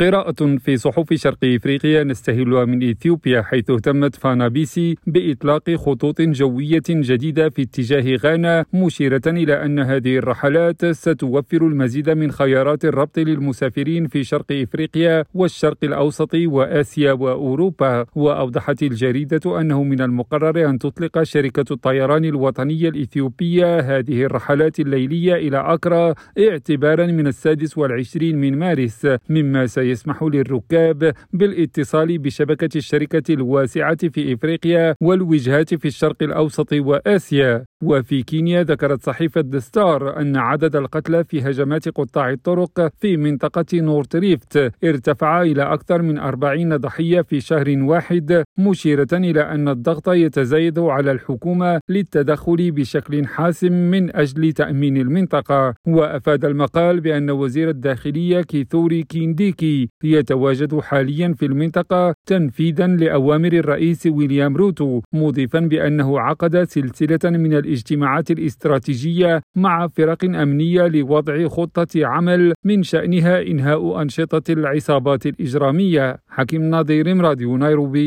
قراءة في صحف شرق إفريقيا نستهلها من إثيوبيا حيث اهتمت فانابيسي بإطلاق خطوط جوية جديدة في اتجاه غانا مشيرة إلى أن هذه الرحلات ستوفر المزيد من خيارات الربط للمسافرين في شرق إفريقيا والشرق الأوسط وآسيا وأوروبا. وأوضحت الجريدة أنه من المقرر أن تطلق شركة الطيران الوطنية الإثيوبية هذه الرحلات الليلية إلى أكرا اعتبارا من السادس والعشرين من مارس مما سيسمح للركاب بالاتصال بشبكة الشركة الواسعة في إفريقيا والوجهات في الشرق الأوسط وآسيا. وفي كينيا ذكرت صحيفة ذا ستار أن عدد القتلى في هجمات قطاع الطرق في منطقة نورث ريفت ارتفع إلى أكثر من أربعين ضحية في شهر واحد مشيرة إلى أن الضغط يتزايد على الحكومة للتدخل بشكل حاسم من أجل تأمين المنطقة. وأفاد المقال بأن وزير الداخلية كيثوري كينديكي يتواجد حاليا في المنطقة تنفيذا لأوامر الرئيس ويليام روتو مضيفا بأنه عقد سلسلة من الاجتماعات الاستراتيجية مع فرق أمنية لوضع خطة عمل من شأنها إنهاء أنشطة العصابات الإجرامية. حكيم ناظر راديو نيروبي.